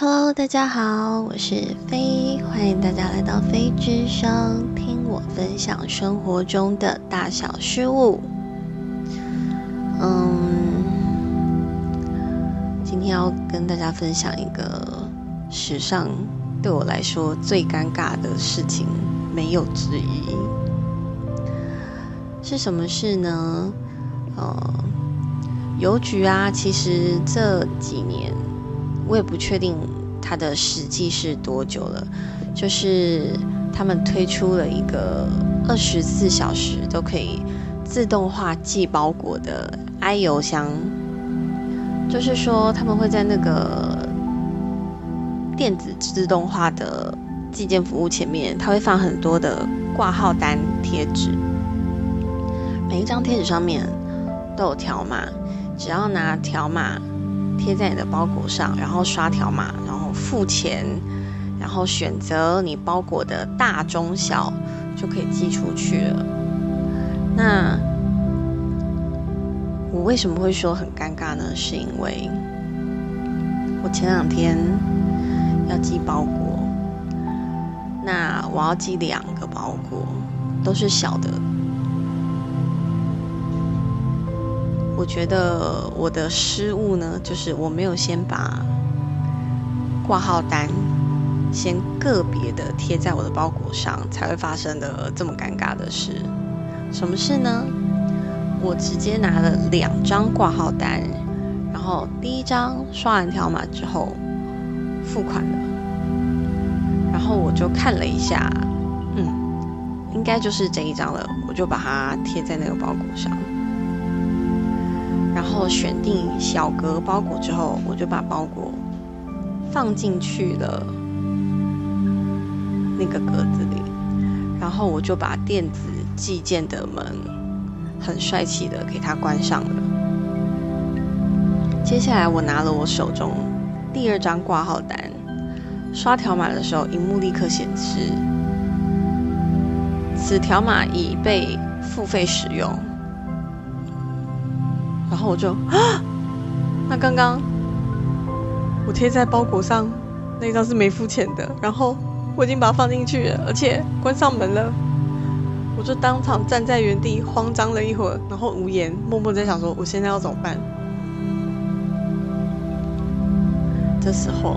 Hello，大家好，我是飞，欢迎大家来到飞之声，听我分享生活中的大小事物。嗯，今天要跟大家分享一个史上对我来说最尴尬的事情，没有之一。是什么事呢？呃，邮局啊，其实这几年。我也不确定它的实际是多久了，就是他们推出了一个二十四小时都可以自动化寄包裹的 i 邮箱，就是说他们会在那个电子自动化的寄件服务前面，它会放很多的挂号单贴纸，每一张贴纸上面都有条码，只要拿条码。贴在你的包裹上，然后刷条码，然后付钱，然后选择你包裹的大中小，就可以寄出去了。那我为什么会说很尴尬呢？是因为我前两天要寄包裹，那我要寄两个包裹，都是小的。我觉得我的失误呢，就是我没有先把挂号单先个别的贴在我的包裹上，才会发生的这么尴尬的事。什么事呢？我直接拿了两张挂号单，然后第一张刷完条码之后付款了，然后我就看了一下，嗯，应该就是这一张了，我就把它贴在那个包裹上。然后选定小格包裹之后，我就把包裹放进去了那个格子里，然后我就把电子寄件的门很帅气的给它关上了。接下来我拿了我手中第二张挂号单，刷条码的时候，荧幕立刻显示此条码已被付费使用。然后我就啊，那刚刚我贴在包裹上那张是没付钱的，然后我已经把它放进去了，而且关上门了，我就当场站在原地慌张了一会儿，然后无言，默默在想说我现在要怎么办。这时候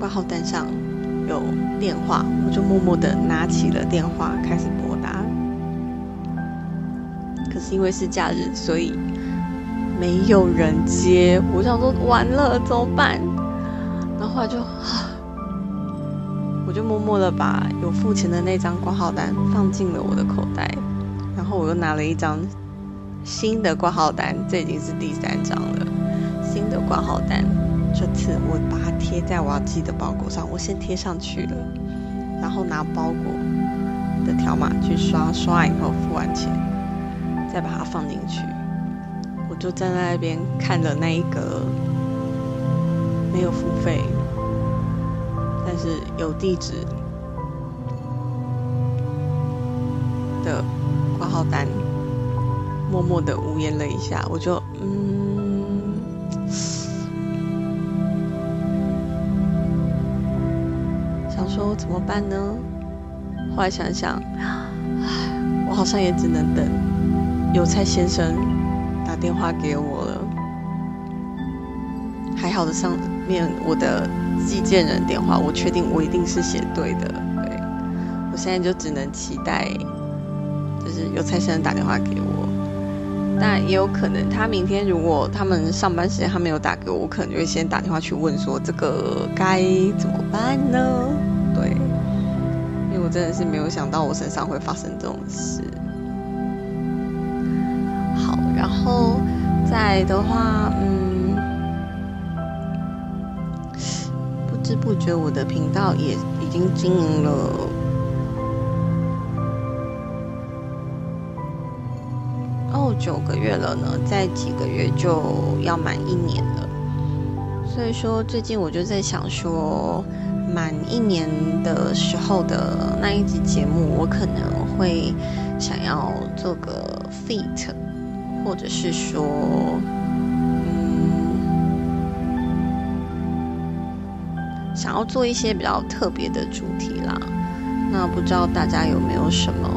挂号单上有电话，我就默默的拿起了电话开始拨。是因为是假日，所以没有人接。我想说完了怎么办？然后后来就，我就默默的把有付钱的那张挂号单放进了我的口袋。然后我又拿了一张新的挂号单，这已经是第三张了。新的挂号单，这次我把它贴在我要寄的包裹上，我先贴上去了，然后拿包裹的条码去刷，刷完以后付完钱。再把它放进去，我就站在那边看着那一个没有付费，但是有地址的挂号单，默默的无言了一下，我就嗯，想说怎么办呢？后来想想，唉，我好像也只能等。邮差先生打电话给我了，还好的上面我的寄件人电话，我确定我一定是写对的。对，我现在就只能期待，就是邮差先生打电话给我。但也有可能，他明天如果他们上班时间他没有打给我，我可能就会先打电话去问说这个该怎么办呢？对，因为我真的是没有想到我身上会发生这种事。在的话，嗯，不知不觉我的频道也已经经营了哦九个月了呢，在几个月就要满一年了。所以说，最近我就在想说，满一年的时候的那一集节目，我可能会想要做个 feat。或者是说，嗯，想要做一些比较特别的主题啦。那不知道大家有没有什么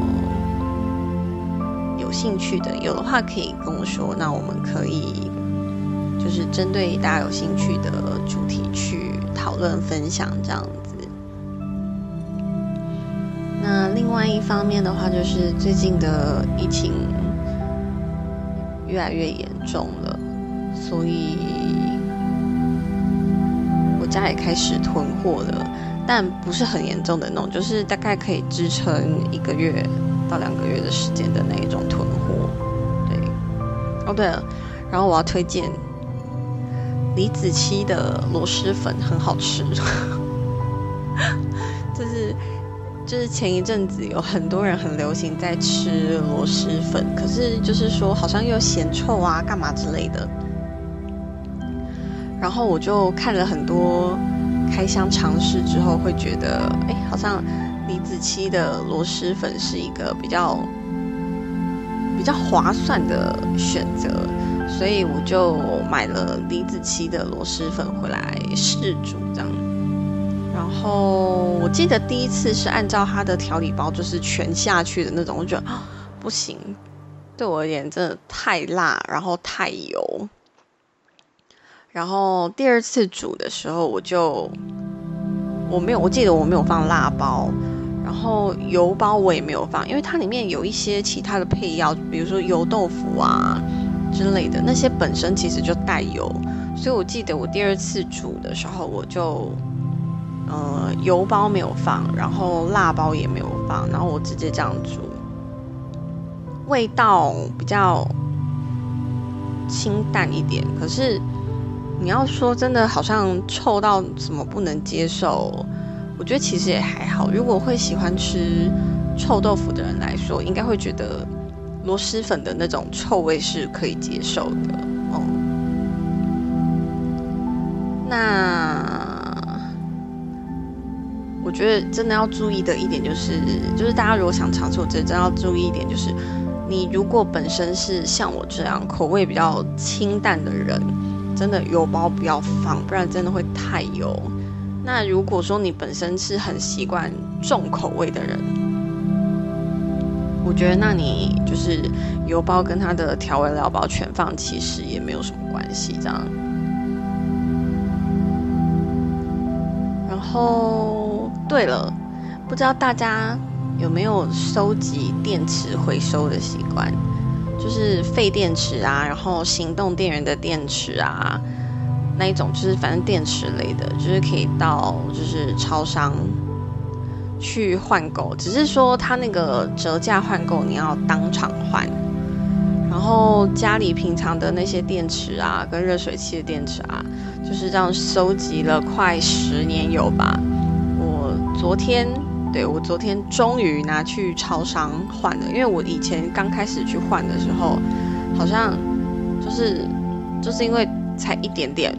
有兴趣的？有的话可以跟我说，那我们可以就是针对大家有兴趣的主题去讨论分享这样子。那另外一方面的话，就是最近的疫情越来越严重了，所以我家也开始囤货了。但不是很严重的那种，就是大概可以支撑一个月到两个月的时间的那一种囤货。对，哦对了，然后我要推荐李子柒的螺蛳粉，很好吃。就是就是前一阵子有很多人很流行在吃螺蛳粉，可是就是说好像又嫌臭啊，干嘛之类的。然后我就看了很多。开箱尝试之后，会觉得，哎，好像李子柒的螺蛳粉是一个比较比较划算的选择，所以我就买了李子柒的螺蛳粉回来试煮，这样。然后我记得第一次是按照它的调理包，就是全下去的那种，我觉得不行，对我而言真的太辣，然后太油。然后第二次煮的时候，我就我没有，我记得我没有放辣包，然后油包我也没有放，因为它里面有一些其他的配料，比如说油豆腐啊之类的，那些本身其实就带油，所以我记得我第二次煮的时候，我就呃油包没有放，然后辣包也没有放，然后我直接这样煮，味道比较清淡一点，可是。你要说真的，好像臭到什么不能接受，我觉得其实也还好。如果会喜欢吃臭豆腐的人来说，应该会觉得螺蛳粉的那种臭味是可以接受的哦。那我觉得真的要注意的一点就是，就是大家如果想尝试，我觉得真的要注意一点，就是你如果本身是像我这样口味比较清淡的人。真的油包不要放，不然真的会太油。那如果说你本身是很习惯重口味的人，我觉得那你就是油包跟它的调味料包全放，其实也没有什么关系。这样。然后，对了，不知道大家有没有收集电池回收的习惯？就是废电池啊，然后行动电源的电池啊，那一种就是反正电池类的，就是可以到就是超商去换购，只是说它那个折价换购你要当场换。然后家里平常的那些电池啊，跟热水器的电池啊，就是这样收集了快十年有吧。昨天。对我昨天终于拿去超商换了，因为我以前刚开始去换的时候，好像就是就是因为才一点点，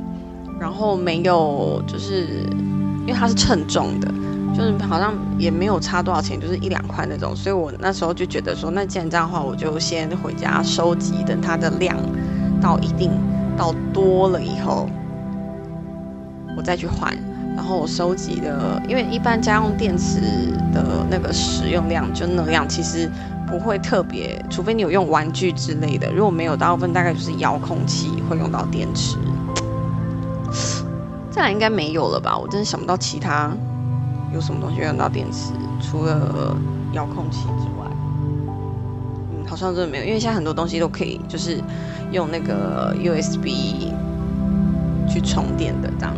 然后没有就是因为它是称重的，就是好像也没有差多少钱，就是一两块那种，所以我那时候就觉得说，那既然这样的话，我就先回家收集，等它的量到一定到多了以后，我再去换。然后我收集的，因为一般家用电池的那个使用量就那样，其实不会特别，除非你有用玩具之类的。如果没有，大部分大概就是遥控器会用到电池。再来应该没有了吧？我真的想不到其他有什么东西用到电池，除了遥控器之外，嗯，好像真的没有。因为现在很多东西都可以就是用那个 USB 去充电的这样。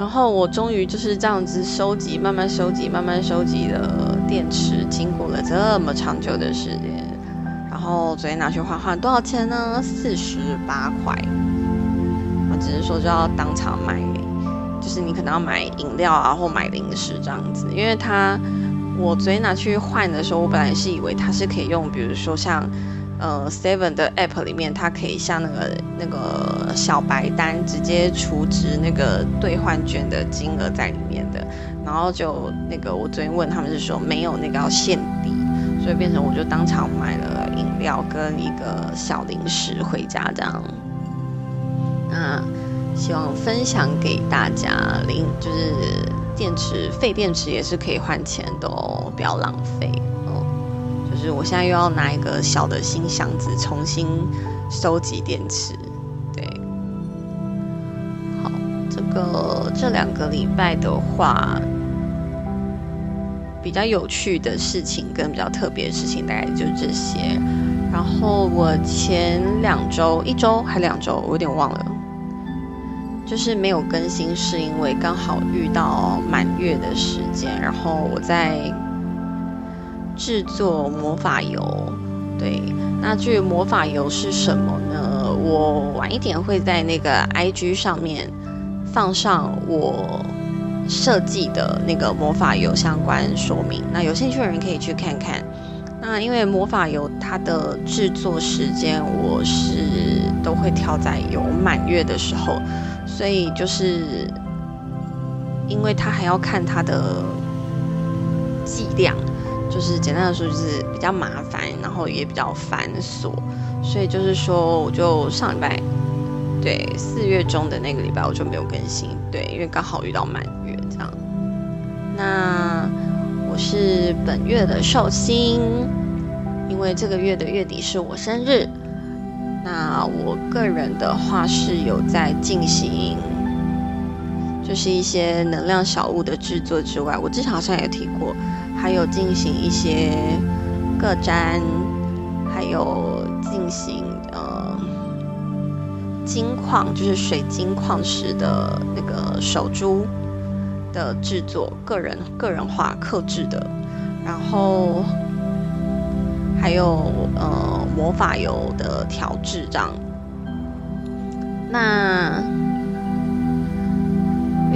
然后我终于就是这样子收集，慢慢收集，慢慢收集的电池，经过了这么长久的时间，然后昨天拿去换换，多少钱呢？四十八块。我只是说就要当场买，就是你可能要买饮料啊，或买零食这样子，因为它我昨天拿去换的时候，我本来是以为它是可以用，比如说像。呃，Seven 的 App 里面，它可以像那个那个小白单直接储值那个兑换券的金额在里面的，然后就那个我昨天问他们是说没有那个要限底，所以变成我就当场买了饮料跟一个小零食回家这样。那希望分享给大家，零就是电池废电池也是可以换钱的哦，不要浪费。就是我现在又要拿一个小的新箱子重新收集电池，对。好，这个这两个礼拜的话。比较有趣的事情跟比较特别的事情，大概就这些。然后我前两周、一周还两周，我有点忘了，就是没有更新，是因为刚好遇到满月的时间。然后我在制作魔法油，对，那至于魔法油是什么呢？我晚一点会在那个 IG 上面放上我。设计的那个魔法油相关说明，那有兴趣的人可以去看看。那因为魔法油它的制作时间，我是都会挑在有满月的时候，所以就是因为它还要看它的剂量，就是简单的说就是比较麻烦，然后也比较繁琐，所以就是说我就上礼拜，对四月中的那个礼拜我就没有更新，对，因为刚好遇到满月这样。那我是本月的寿星，因为这个月的月底是我生日。那我个人的话是有在进行，就是一些能量小物的制作之外，我之前好像也提过，还有进行一些个占，还有进行呃金矿，就是水晶矿石的那个手珠。的制作，个人个人化、克制的，然后还有呃魔法油的调制这样。那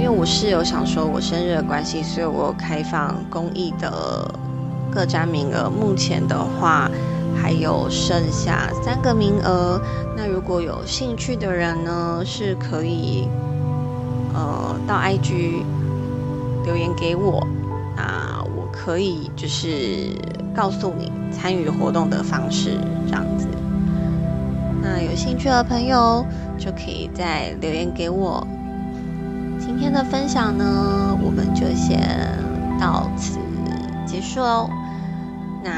因为我室友想说我生日的关系，所以我开放公益的各占名额。目前的话还有剩下三个名额。那如果有兴趣的人呢，是可以呃到 IG。留言给我，那我可以就是告诉你参与活动的方式，这样子。那有兴趣的朋友就可以再留言给我。今天的分享呢，我们就先到此结束喽。那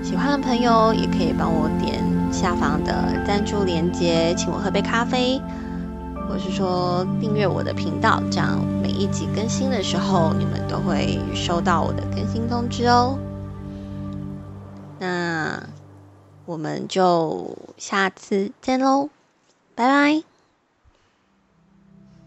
喜欢的朋友也可以帮我点下方的赞助链接，请我喝杯咖啡。或是说订阅我的频道，这样每一集更新的时候，你们都会收到我的更新通知哦。那我们就下次见喽，拜拜。